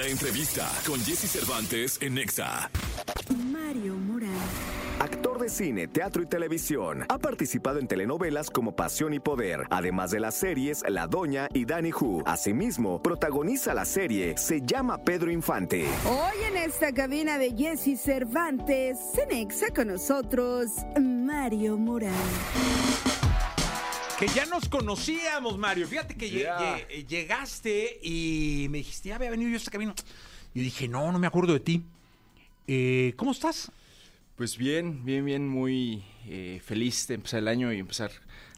La entrevista con Jesse Cervantes en Nexa. Mario Morán. Actor de cine, teatro y televisión. Ha participado en telenovelas como Pasión y Poder, además de las series La Doña y Danny Who. Asimismo, protagoniza la serie Se llama Pedro Infante. Hoy en esta cabina de Jesse Cervantes, Cenexa con nosotros, Mario Morán. Que ya nos conocíamos, Mario. Fíjate que lle- llegaste y me dijiste, ya había venido yo este camino. Yo dije, no, no me acuerdo de ti. Eh, ¿Cómo estás? Pues bien, bien, bien, muy eh, feliz de empezar el año y empezar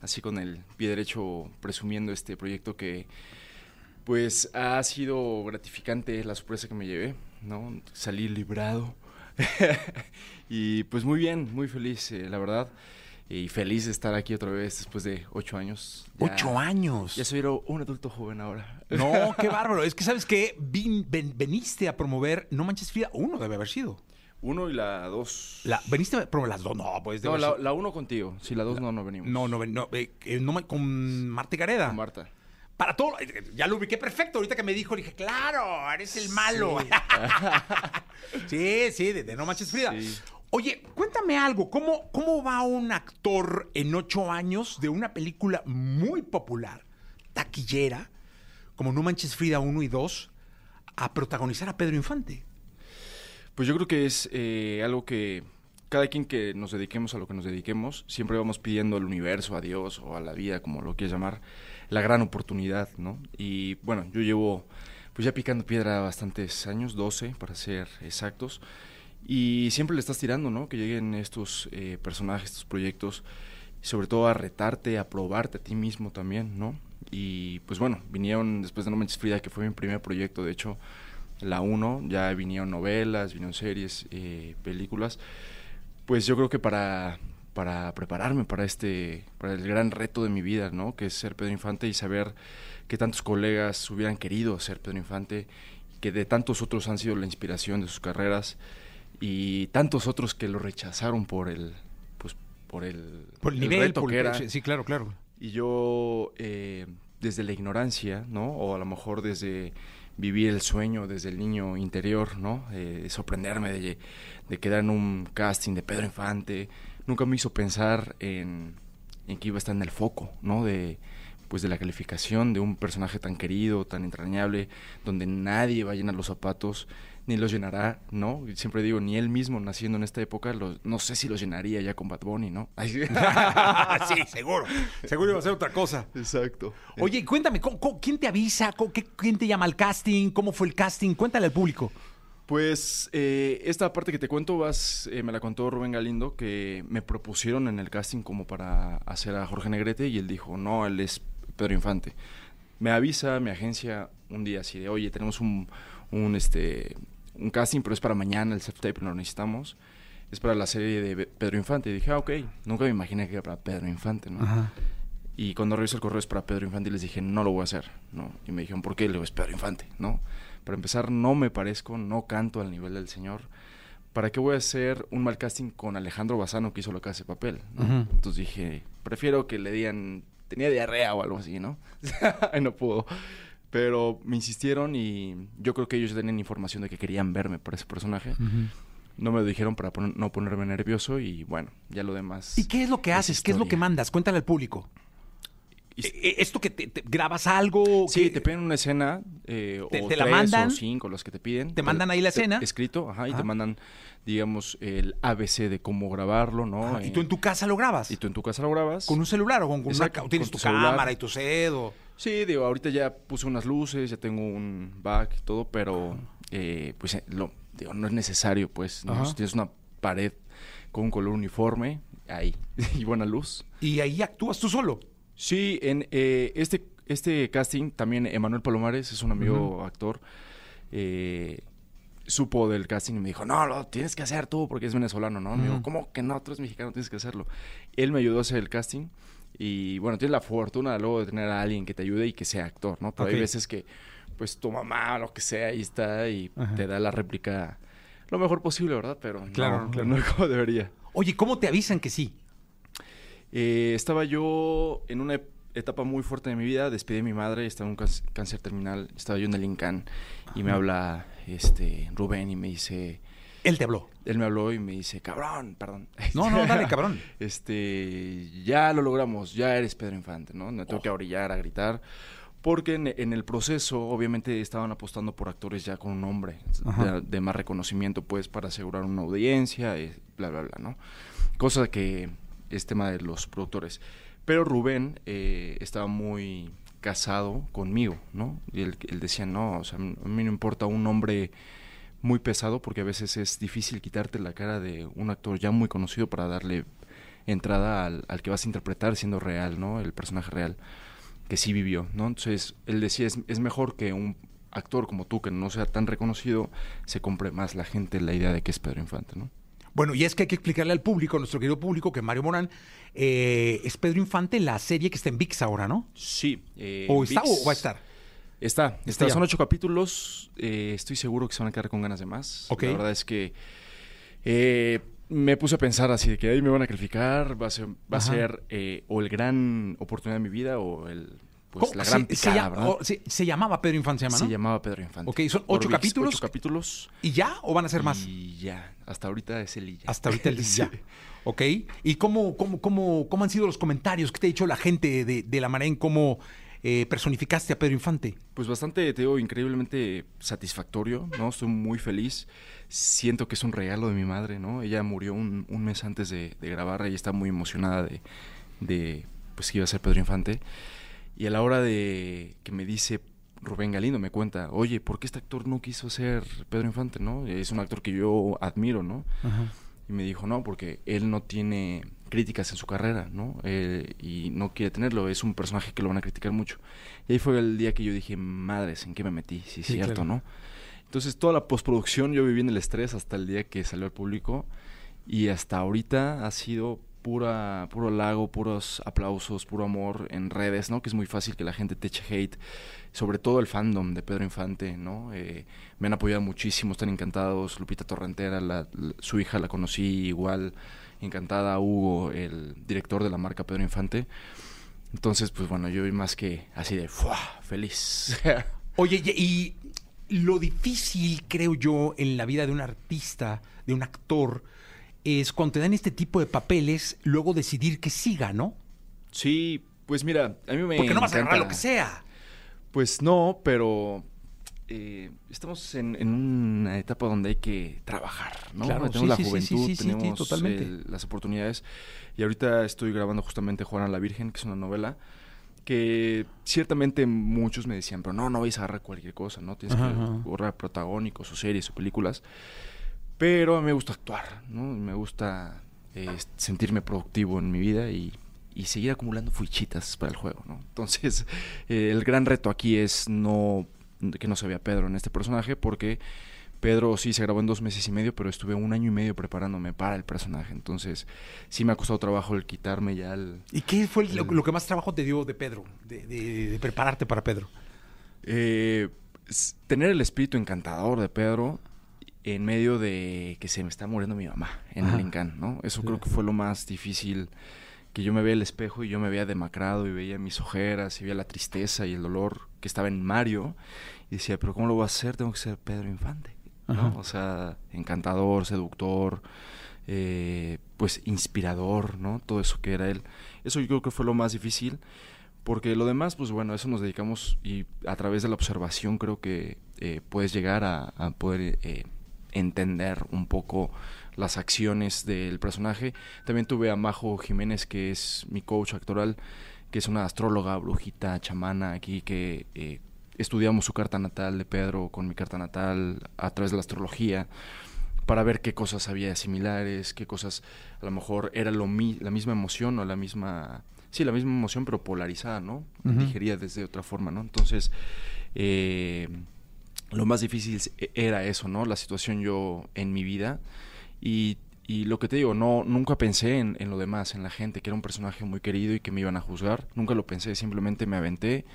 así con el pie derecho presumiendo este proyecto que pues ha sido gratificante la sorpresa que me llevé, ¿no? Salí librado y pues muy bien, muy feliz, eh, la verdad. Y feliz de estar aquí otra vez después de ocho años. Ya- Ocho años. Ya soy un adulto joven ahora. No, qué bárbaro. Es que, ¿sabes qué? Vin- ven- veniste a promover No Manches Frida. Uno debe haber sido. Uno y la dos. La, veniste a promover las dos. No, pues no, la, uno contigo. Si la dos no, no venimos. No, no, no, eh, eh, no con Marta Gareda. Con Marta. Para todo. eh, Ya lo ubiqué perfecto. Ahorita que me dijo, dije, claro, eres el malo. Sí, sí, de, de No Manches Frida. Sí. Oye, cuéntame algo. ¿Cómo, ¿Cómo va un actor en ocho años de una película muy popular, taquillera, como No Manches Frida 1 y 2, a protagonizar a Pedro Infante? Pues yo creo que es eh, algo que cada quien que nos dediquemos a lo que nos dediquemos, siempre vamos pidiendo al universo, a Dios o a la vida, como lo quieras llamar, la gran oportunidad, ¿no? Y bueno, yo llevo pues ya picando piedra bastantes años, 12 para ser exactos, y siempre le estás tirando, ¿no? Que lleguen estos eh, personajes, estos proyectos, sobre todo a retarte, a probarte a ti mismo también, ¿no? Y pues bueno, vinieron después de No Manches Frida, que fue mi primer proyecto, de hecho, la 1, ya vinieron novelas, vinieron series, eh, películas. Pues yo creo que para, para prepararme para este, para el gran reto de mi vida, ¿no? Que es ser Pedro Infante y saber que tantos colegas hubieran querido ser Pedro Infante, que de tantos otros han sido la inspiración de sus carreras y tantos otros que lo rechazaron por el, pues, por el, Por el el nivel, reto por que el- era. sí, Sí, claro, claro. Y yo, eh, desde la ignorancia, ¿no? O a lo mejor desde vivir el sueño, desde el niño interior, ¿no? Eh, sorprenderme de, de quedar en un casting de Pedro Infante. Nunca me hizo pensar en, en que iba a estar en el foco, ¿no? De, pues de la calificación de un personaje tan querido, tan entrañable, donde nadie va a llenar los zapatos, ni los llenará, ¿no? Siempre digo, ni él mismo naciendo en esta época, los- no sé si los llenaría ya con Bad Bunny, ¿no? Ay, sí. sí, seguro. Seguro iba a ser otra cosa. Exacto. Oye, cuéntame, ¿cómo- cómo- ¿quién te avisa? ¿Cómo- qué- ¿Quién te llama al casting? ¿Cómo fue el casting? Cuéntale al público. Pues eh, esta parte que te cuento vas, eh, me la contó Rubén Galindo, que me propusieron en el casting como para hacer a Jorge Negrete y él dijo, no, él es Pedro Infante. Me avisa mi agencia un día así de, oye, tenemos un, un, este, un casting, pero es para mañana, el self-tape lo necesitamos. Es para la serie de Pedro Infante. Y dije, ah, ok, nunca me imaginé que era para Pedro Infante, ¿no? Y cuando reviso el correo es para Pedro Infante y les dije, no lo voy a hacer, ¿no? Y me dijeron, ¿por qué? Le digo, es Pedro Infante, ¿no? Para empezar, no me parezco, no canto al nivel del señor. ¿Para qué voy a hacer un mal casting con Alejandro Bazano que hizo lo que hace papel? ¿no? Ujú. Entonces dije, prefiero que le digan, tenía diarrea o algo así, ¿no? y no pudo. Pero me insistieron y yo creo que ellos tenían información de que querían verme para ese personaje. No me lo dijeron para pon- no ponerme nervioso y bueno, ya lo demás. ¿Y qué es lo que es haces? ¿Qué es lo que mandas? Cuéntale al público. Eh, eh, ¿Esto que te, te- grabas algo? Sí, ¿Qué- te piden una escena, eh, ¿Te- o te la tres mandan? o cinco los que te piden. ¿Te mandan ahí la escena? Escrito, ajá, y Ajá. te mandan, digamos, el ABC de cómo grabarlo, ¿no? Ajá, y Eh, tú en tu casa lo grabas. y tú en tu casa lo grabas. ¿Con un celular o con, con una Exacto, o tienes con tu, tu cámara y tu sed o... Sí, digo, ahorita ya puse unas luces, ya tengo un back y todo, pero eh, pues eh, lo, digo, no es necesario, pues, ¿no? Si tienes una pared con un color uniforme, ahí, y buena luz. Y ahí actúas tú solo. Sí, en eh, este, este casting también Emanuel Palomares es un amigo actor. eh, supo del casting y me dijo, no, lo tienes que hacer tú porque es venezolano, ¿no? Me dijo. ¿cómo que no? Tú eres mexicano, tienes que hacerlo. Él me ayudó a hacer el casting y bueno, tienes la fortuna luego de tener a alguien que te ayude y que sea actor, ¿no? Pero hay veces que pues tu mamá o lo que sea ahí está y Ajá. te da la réplica lo mejor posible, ¿verdad? Pero no, Claro, claro. no como debería. Oye, ¿cómo te avisan que sí? Eh, estaba yo en una etapa muy fuerte de mi vida. Despedí a mi madre, estaba en un cáncer- terminal. Estaba yo en el Incan y me habla este Rubén y me dice... Él te habló. Él me habló y me dice, cabrón, perdón. No, no, dale, cabrón. Este, ya lo logramos, ya eres Pedro Infante, ¿no? Me tengo que orillar a gritar. Porque en, en el proceso, obviamente, estaban apostando por actores ya con un nombre de, de más reconocimiento, pues, para asegurar una audiencia, y bla, bla, bla, ¿no? Cosa que es tema de los productores. Pero Rubén eh, estaba muy casado conmigo, ¿no? Y él, decía, no, o sea, a mí no importa un nombre muy pesado porque a veces es difícil quitarte la cara de un actor ya muy conocido para darle entrada al, al que vas a interpretar siendo real, ¿no? El personaje real que sí vivió, ¿no? Entonces, él decía, es, es mejor que un actor como tú, que no sea tan reconocido, se compre más la gente la idea de que es Pedro Infante, ¿no? Bueno, y es que hay que explicarle al público, a nuestro querido público, que Mario Morán eh, es Pedro Infante, la serie que está en VIX ahora, ¿no? Sí. eh, ¿O está ViX- o va a estar? Está, Está está. ya. Son ocho capítulos. eh, estoy seguro que se van a quedar con ganas de más. La verdad es que eh, me puse a pensar así de que ahí me van a calificar. Va a ser, va a ser eh, o el gran oportunidad de mi vida o el pues la Se- gran se, se- se llamaba Pedro Infante, se llama, Se llamaba Pedro Infante. Ok, ¿son ocho capítulos? Ocho capítulos. ¿Y ya o van a ser más? Y ya. Hasta ahorita es el y ya. Hasta ahorita el Sí. ya. ¿Ok? ¿Y cómo, cómo, cómo, cómo han sido los comentarios que te ha dicho la gente de, de la manera en cómo eh, personificaste a Pedro Infante? Pues bastante, te digo, increíblemente satisfactorio, ¿no? Estoy muy feliz. Siento que es un regalo de mi madre, ¿no? Ella murió un, un mes antes de, de grabar y está muy emocionada de, de, pues, que iba a ser Pedro Infante. Y a la hora de que me dice Rubén Galindo, me cuenta, oye, ¿por qué este actor no quiso ser Pedro Infante, no? Es un actor que yo admiro, ¿no? Y me dijo, no, porque él no tiene críticas en su carrera, ¿no? Eh, y no quiere tenerlo, es un personaje que lo van a criticar mucho. Y ahí fue el día que yo dije, madres, ¿en qué me metí? Sí, es Sí, cierto, claro. ¿no? Entonces toda la postproducción yo viví en el estrés hasta el día que salió al público y hasta ahorita ha sido pura, puro lago, puros aplausos, puro amor en redes, ¿no? Que es muy fácil que la gente te eche hate, sobre todo el fandom de Pedro Infante, ¿no? Eh, me han apoyado muchísimo, están encantados. Lupita Torrentera, su hija la conocí igual, encantada. Hugo, el director de la marca Pedro Infante. Entonces, pues bueno, yo vi más que así de ¡fua! feliz. Oye, y lo difícil, creo yo, en la vida de un artista, de un actor, es cuando te dan este tipo de papeles, luego decidir que siga, ¿no? sí, pues mira, a mí me Porque no vas a agarrar encanta- lo que sea. Pues no, pero eh, estamos en, en una etapa donde hay que trabajar, ¿no? Claro, tenemos sí, la juventud, sí, sí, sí, tenemos totalmente. el- las oportunidades. Y ahorita estoy grabando justamente Juana la Virgen, que es una novela que ciertamente muchos me decían, pero no, no vais a agarrar cualquier cosa, ¿no? Tienes Ajá, que ajá. agarrar protagónicos o series o películas. Pero a mí me gusta actuar, ¿no? Me gusta eh, sentirme productivo en mi vida y, y seguir acumulando fichitas para el juego, ¿no? Entonces, eh, el gran reto aquí es no que no se vea Pedro en este personaje, porque Pedro sí se grabó en dos meses y medio, pero estuve un año y medio preparándome para el personaje. Entonces, sí me ha costado trabajo el quitarme ya el, ¿Y qué fue lo, lo que más trabajo te dio de Pedro, de, de- de prepararte para Pedro? Eh, tener el espíritu encantador de Pedro en medio de que se me está muriendo mi mamá en Ajá. el Incan, ¿no? Eso creo que fue lo más difícil, que yo me veía al espejo y yo me veía demacrado y veía mis ojeras y veía la tristeza y el dolor que estaba en Mario y decía, pero ¿cómo lo voy a hacer? Tengo que ser Pedro Infante, ¿no? O sea, encantador, seductor, eh, pues inspirador, ¿no? Todo eso que era él. Eso yo creo que fue lo más difícil. Porque lo demás, pues bueno, eso nos dedicamos y a través de la observación creo que eh, puedes llegar a, a poder eh, entender un poco las acciones del personaje. También tuve a Majo Jiménez, que es mi coach actoral, que es una astróloga, brujita, chamana aquí, que eh, estudiamos su carta natal de Pedro con mi carta natal a través de la astrología para ver qué cosas había similares, qué cosas a lo mejor era lo mi- la misma emoción o la misma, sí, la misma emoción pero polarizada, ¿no? Ujú. Digería desde otra forma, ¿no? Entonces, eh, lo más difícil e- era eso, ¿no? La situación yo en mi vida y, lo que te digo, no, nunca pensé en, en lo demás, en la gente, que era un personaje muy querido y que me iban a juzgar, nunca lo pensé, simplemente me aventé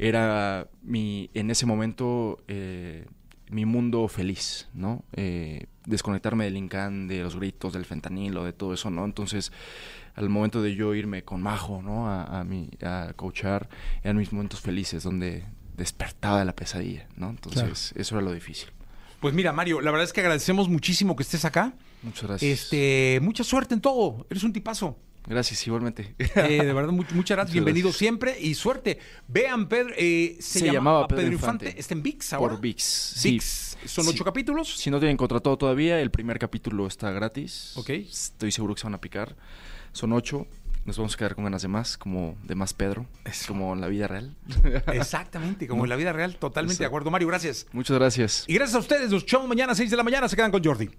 era mi en ese momento eh, mi mundo feliz, ¿no? Eh, desconectarme del Incan, de los gritos, del fentanilo, de todo eso, ¿no? Entonces, al momento de yo irme con Majo, ¿no? A, a, mi, a coachar, eran mis momentos felices, donde despertaba de la pesadilla, ¿no? Entonces, eso era lo difícil. Pues mira, Mario, la verdad es que agradecemos muchísimo que estés acá. Muchas gracias. Este, mucha suerte en todo. Eres un tipazo. Gracias, igualmente. Eh, de verdad, mu- muchas gracias. Bienvenido gracias. siempre y suerte. Vean, Pedro, eh, se, Se llamaba llamaba Pedro, Pedro Infante. Infante. Está en VIX ahora. Por VIX. Sí. VIX. Son Sí. ocho capítulos. Si no tienen contratado todavía, el primer capítulo está gratis. Ok. Estoy seguro que se van a picar. Son ocho. Nos vamos a quedar con ganas de más, como de más Pedro, Eso. como en la vida real. Exactamente, como en la vida real. Totalmente de acuerdo, Mario. Gracias. Muchas gracias. Y gracias a ustedes. Nos escuchamos mañana a 6 de la mañana. Se quedan con Jordi.